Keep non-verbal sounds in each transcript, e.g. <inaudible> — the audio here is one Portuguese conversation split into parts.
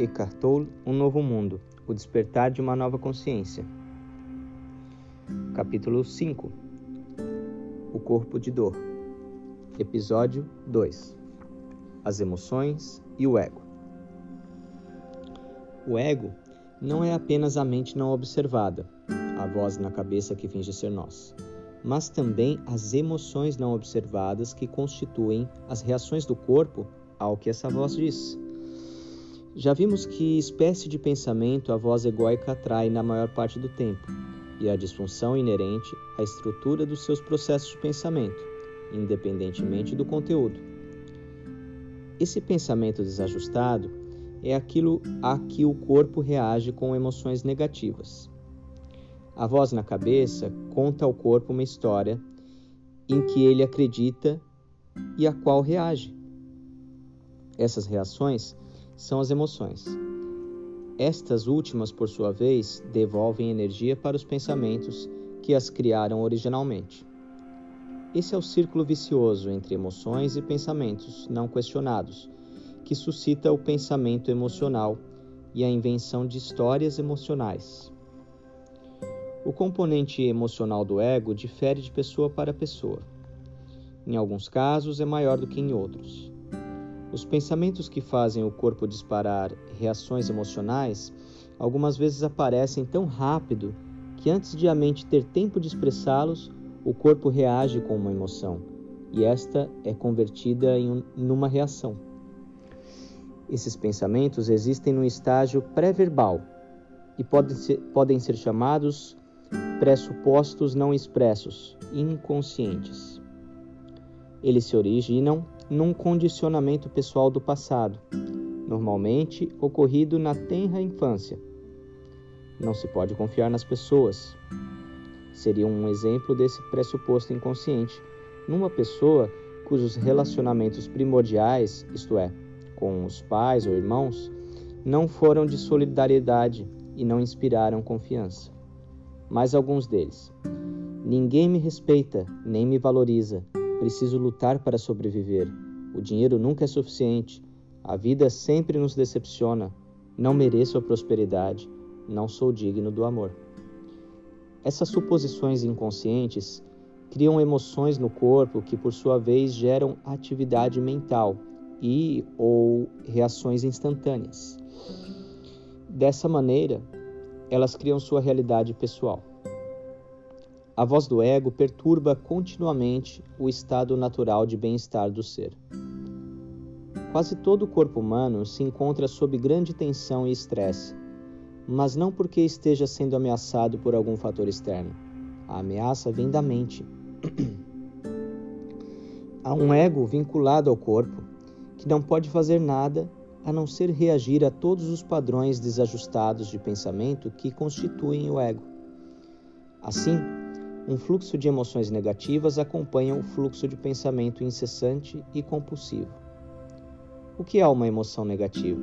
Eckhart Tolle, Um Novo Mundo, O Despertar de uma Nova Consciência. Capítulo 5 O Corpo de Dor Episódio 2 As Emoções e o Ego O ego não é apenas a mente não observada, a voz na cabeça que finge ser nós, mas também as emoções não observadas que constituem as reações do corpo ao que essa voz diz. Já vimos que espécie de pensamento a voz egóica atrai na maior parte do tempo, e a disfunção inerente à estrutura dos seus processos de pensamento, independentemente do conteúdo. Esse pensamento desajustado é aquilo a que o corpo reage com emoções negativas. A voz na cabeça conta ao corpo uma história em que ele acredita e a qual reage. Essas reações são as emoções. Estas últimas, por sua vez, devolvem energia para os pensamentos que as criaram originalmente. Esse é o círculo vicioso entre emoções e pensamentos não questionados, que suscita o pensamento emocional e a invenção de histórias emocionais. O componente emocional do ego difere de pessoa para pessoa. Em alguns casos é maior do que em outros. Os pensamentos que fazem o corpo disparar reações emocionais algumas vezes aparecem tão rápido que antes de a mente ter tempo de expressá-los, o corpo reage com uma emoção e esta é convertida em numa reação. Esses pensamentos existem no estágio pré-verbal e podem ser, podem ser chamados pressupostos não expressos, inconscientes. Eles se originam num condicionamento pessoal do passado, normalmente ocorrido na tenra infância. Não se pode confiar nas pessoas. Seria um exemplo desse pressuposto inconsciente, numa pessoa cujos relacionamentos primordiais, isto é, com os pais ou irmãos, não foram de solidariedade e não inspiraram confiança. Mais alguns deles. Ninguém me respeita, nem me valoriza, Preciso lutar para sobreviver. O dinheiro nunca é suficiente. A vida sempre nos decepciona. Não mereço a prosperidade. Não sou digno do amor. Essas suposições inconscientes criam emoções no corpo que, por sua vez, geram atividade mental e ou reações instantâneas. Dessa maneira, elas criam sua realidade pessoal. A voz do ego perturba continuamente o estado natural de bem-estar do ser. Quase todo o corpo humano se encontra sob grande tensão e estresse, mas não porque esteja sendo ameaçado por algum fator externo. A ameaça vem da mente. <clears throat> Há um ego vinculado ao corpo que não pode fazer nada a não ser reagir a todos os padrões desajustados de pensamento que constituem o ego. Assim, um fluxo de emoções negativas acompanha o fluxo de pensamento incessante e compulsivo. O que é uma emoção negativa?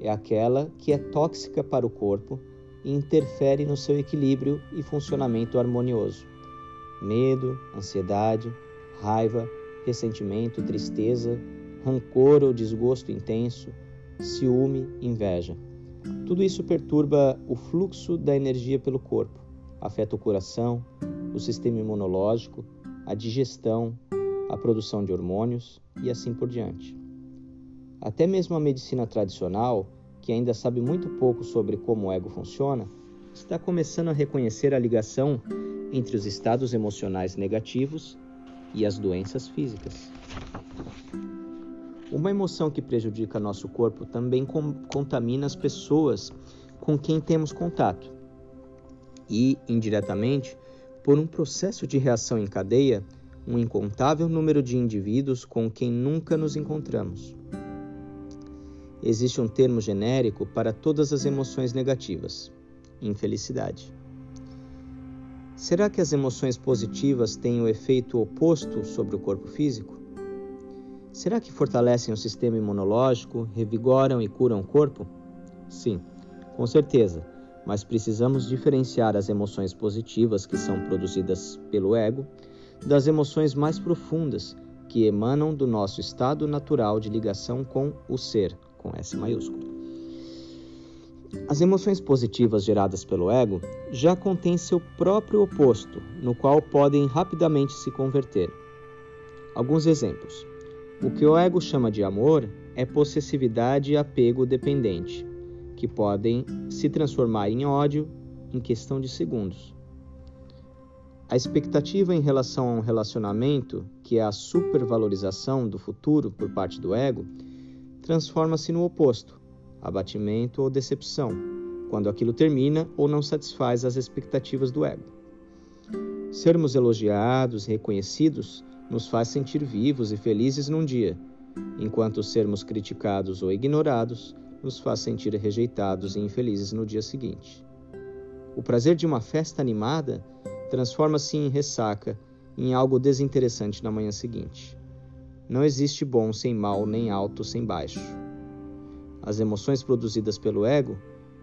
É aquela que é tóxica para o corpo e interfere no seu equilíbrio e funcionamento harmonioso. Medo, ansiedade, raiva, ressentimento, tristeza, rancor ou desgosto intenso, ciúme, inveja. Tudo isso perturba o fluxo da energia pelo corpo afeta o coração, o sistema imunológico, a digestão, a produção de hormônios e assim por diante. Até mesmo a medicina tradicional, que ainda sabe muito pouco sobre como o ego funciona, está começando a reconhecer a ligação entre os estados emocionais negativos e as doenças físicas. Uma emoção que prejudica nosso corpo também contamina as pessoas com quem temos contato e, indiretamente, por um processo de reação em cadeia, um incontável número de indivíduos com quem nunca nos encontramos. Existe um termo genérico para todas as emoções negativas: infelicidade. Será que as emoções positivas têm o efeito oposto sobre o corpo físico? Será que fortalecem o sistema imunológico, revigoram e curam o corpo? Sim, com certeza mas precisamos diferenciar as emoções positivas que são produzidas pelo ego das emoções mais profundas que emanam do nosso estado natural de ligação com o ser, com S maiúsculo. As emoções positivas geradas pelo ego já contêm seu próprio oposto, no qual podem rapidamente se converter. Alguns exemplos. O que o ego chama de amor é possessividade e apego dependente, que podem se transformar em ódio em questão de segundos. A expectativa em relação a um relacionamento, que é a supervalorização do futuro por parte do ego, transforma-se no oposto, abatimento ou decepção, quando aquilo termina ou não satisfaz as expectativas do ego. Sermos elogiados, reconhecidos, nos faz sentir vivos e felizes num dia, enquanto sermos criticados ou ignorados nos faz sentir rejeitados e infelizes no dia seguinte. O prazer de uma festa animada transforma-se em ressaca, em algo desinteressante na manhã seguinte. Não existe bom sem mal, nem alto sem baixo. As emoções produzidas pelo ego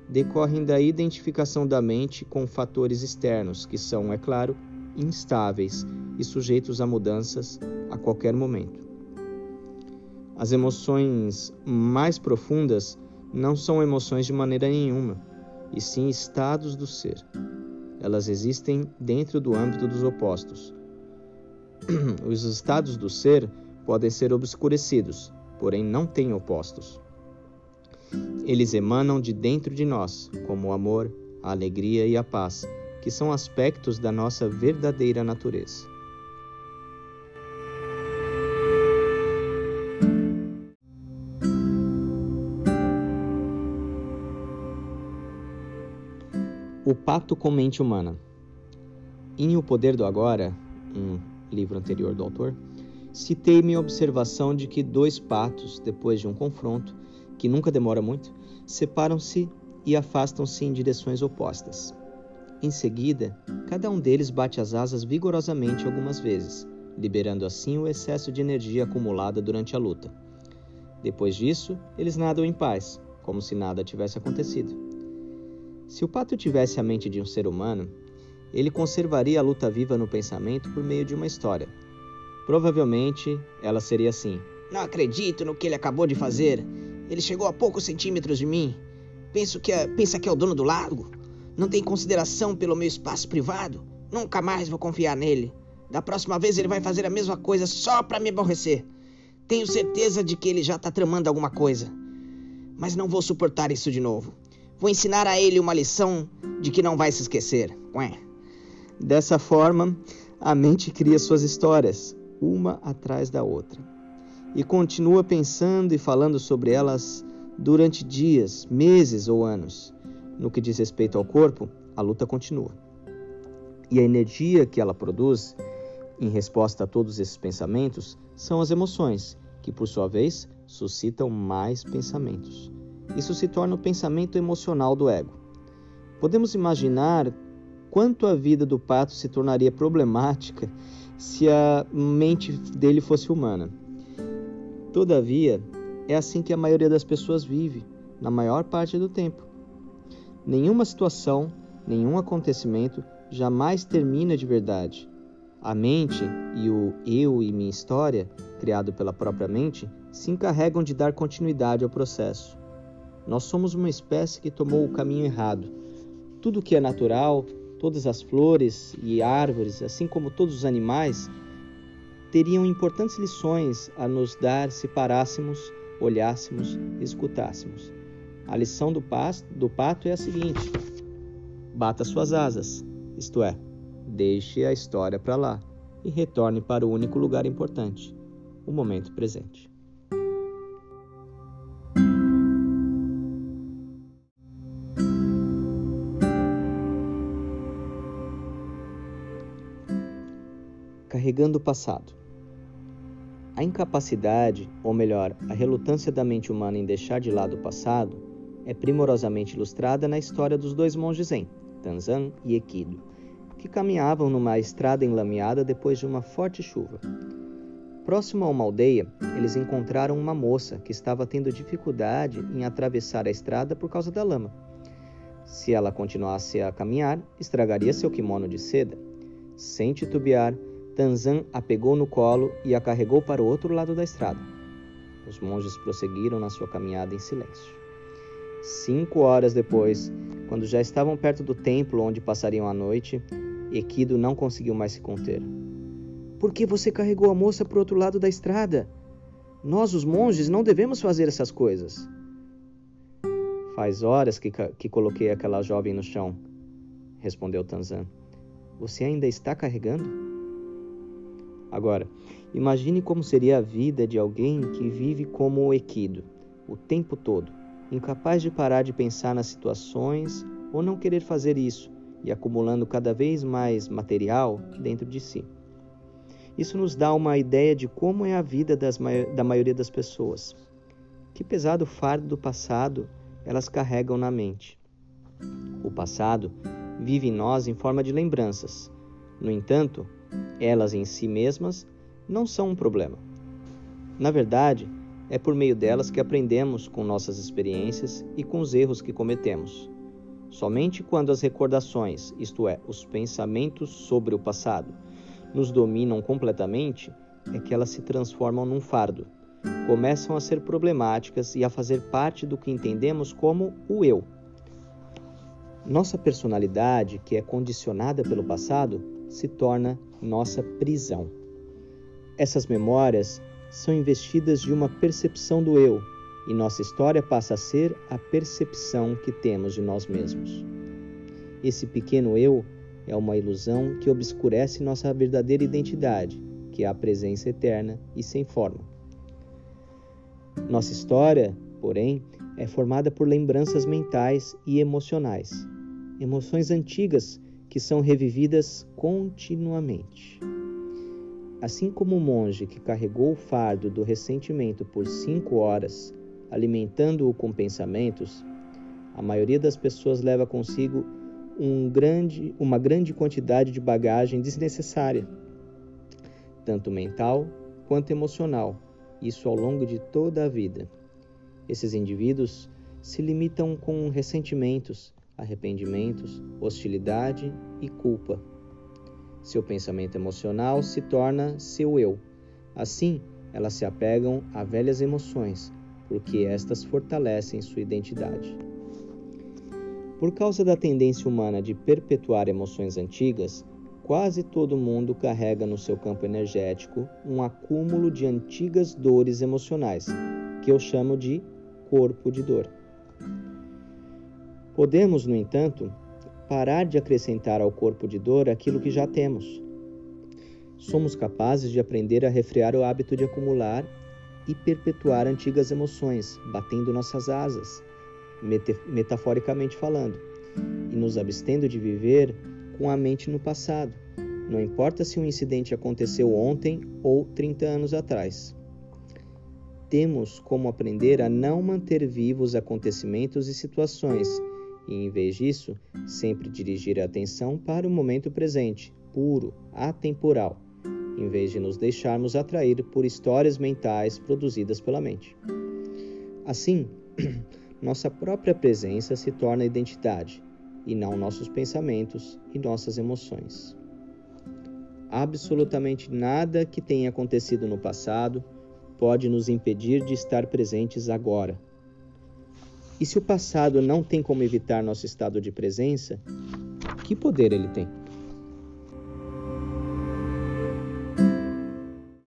decorrem da identificação da mente com fatores externos, que são, é claro, instáveis e sujeitos a mudanças a qualquer momento. As emoções mais profundas não são emoções de maneira nenhuma, e sim estados do ser. Elas existem dentro do âmbito dos opostos. <clears throat> Os estados do ser podem ser obscurecidos, porém não têm opostos. Eles emanam de dentro de nós, como o amor, a alegria e a paz, que são aspectos da nossa verdadeira natureza. O Pato com Mente Humana. Em O Poder do Agora, um livro anterior do autor, citei minha observação de que dois patos, depois de um confronto, que nunca demora muito, separam-se e afastam-se em direções opostas. Em seguida, cada um deles bate as asas vigorosamente algumas vezes, liberando assim o excesso de energia acumulada durante a luta. Depois disso, eles nadam em paz, como se nada tivesse acontecido. Se o pato tivesse a mente de um ser humano, ele conservaria a luta viva no pensamento por meio de uma história. Provavelmente ela seria assim: Não acredito no que ele acabou de fazer. Ele chegou a poucos centímetros de mim. Penso que é, pensa que é o dono do lago. Não tem consideração pelo meu espaço privado. Nunca mais vou confiar nele. Da próxima vez ele vai fazer a mesma coisa só para me aborrecer. Tenho certeza de que ele já está tramando alguma coisa. Mas não vou suportar isso de novo. Vou ensinar a ele uma lição de que não vai se esquecer. Ué. Dessa forma, a mente cria suas histórias, uma atrás da outra e continua pensando e falando sobre elas durante dias, meses ou anos. No que diz respeito ao corpo, a luta continua. E a energia que ela produz, em resposta a todos esses pensamentos, são as emoções, que por sua vez suscitam mais pensamentos. Isso se torna o pensamento emocional do ego. Podemos imaginar quanto a vida do pato se tornaria problemática se a mente dele fosse humana. Todavia, é assim que a maioria das pessoas vive, na maior parte do tempo. Nenhuma situação, nenhum acontecimento jamais termina de verdade. A mente e o eu e minha história, criado pela própria mente, se encarregam de dar continuidade ao processo. Nós somos uma espécie que tomou o caminho errado. Tudo que é natural, todas as flores e árvores, assim como todos os animais, teriam importantes lições a nos dar se parássemos, olhássemos escutássemos. A lição do, do pato é a seguinte: bata suas asas, isto é, deixe a história para lá e retorne para o único lugar importante, o momento presente. Carregando o passado. A incapacidade, ou melhor, a relutância da mente humana em deixar de lado o passado, é primorosamente ilustrada na história dos dois monges Zen, Tanzan e Ekido, que caminhavam numa estrada enlameada depois de uma forte chuva. Próximo a uma aldeia, eles encontraram uma moça que estava tendo dificuldade em atravessar a estrada por causa da lama. Se ela continuasse a caminhar, estragaria seu kimono de seda. Sem titubear, Tanzan a pegou no colo e a carregou para o outro lado da estrada. Os monges prosseguiram na sua caminhada em silêncio. Cinco horas depois, quando já estavam perto do templo onde passariam a noite, Equido não conseguiu mais se conter. Por que você carregou a moça para o outro lado da estrada? Nós, os monges, não devemos fazer essas coisas. Faz horas que, que coloquei aquela jovem no chão, respondeu Tanzan. Você ainda está carregando? Agora, imagine como seria a vida de alguém que vive como o Equido, o tempo todo, incapaz de parar de pensar nas situações ou não querer fazer isso e acumulando cada vez mais material dentro de si. Isso nos dá uma ideia de como é a vida das, da maioria das pessoas. Que pesado fardo do passado elas carregam na mente. O passado vive em nós em forma de lembranças. No entanto, elas em si mesmas não são um problema. Na verdade, é por meio delas que aprendemos com nossas experiências e com os erros que cometemos. Somente quando as recordações, isto é, os pensamentos sobre o passado, nos dominam completamente, é que elas se transformam num fardo, começam a ser problemáticas e a fazer parte do que entendemos como o eu. Nossa personalidade, que é condicionada pelo passado, se torna nossa prisão. Essas memórias são investidas de uma percepção do eu, e nossa história passa a ser a percepção que temos de nós mesmos. Esse pequeno eu é uma ilusão que obscurece nossa verdadeira identidade, que é a presença eterna e sem forma. Nossa história, porém, é formada por lembranças mentais e emocionais, emoções antigas que são revividas continuamente. Assim como o monge que carregou o fardo do ressentimento por cinco horas, alimentando-o com pensamentos, a maioria das pessoas leva consigo um grande, uma grande quantidade de bagagem desnecessária, tanto mental quanto emocional, isso ao longo de toda a vida. Esses indivíduos se limitam com ressentimentos, arrependimentos, hostilidade e culpa. Seu pensamento emocional se torna seu eu. Assim, elas se apegam a velhas emoções, porque estas fortalecem sua identidade. Por causa da tendência humana de perpetuar emoções antigas, quase todo mundo carrega no seu campo energético um acúmulo de antigas dores emocionais, que eu chamo de corpo de dor. Podemos, no entanto, parar de acrescentar ao corpo de dor aquilo que já temos. Somos capazes de aprender a refrear o hábito de acumular e perpetuar antigas emoções, batendo nossas asas, metaforicamente falando, e nos abstendo de viver com a mente no passado, não importa se um incidente aconteceu ontem ou 30 anos atrás. Temos como aprender a não manter vivos acontecimentos e situações e, em vez disso, sempre dirigir a atenção para o momento presente, puro, atemporal, em vez de nos deixarmos atrair por histórias mentais produzidas pela mente. Assim, <clears throat> nossa própria presença se torna identidade e não nossos pensamentos e nossas emoções. Absolutamente nada que tenha acontecido no passado pode nos impedir de estar presentes agora. E se o passado não tem como evitar nosso estado de presença, que poder ele tem?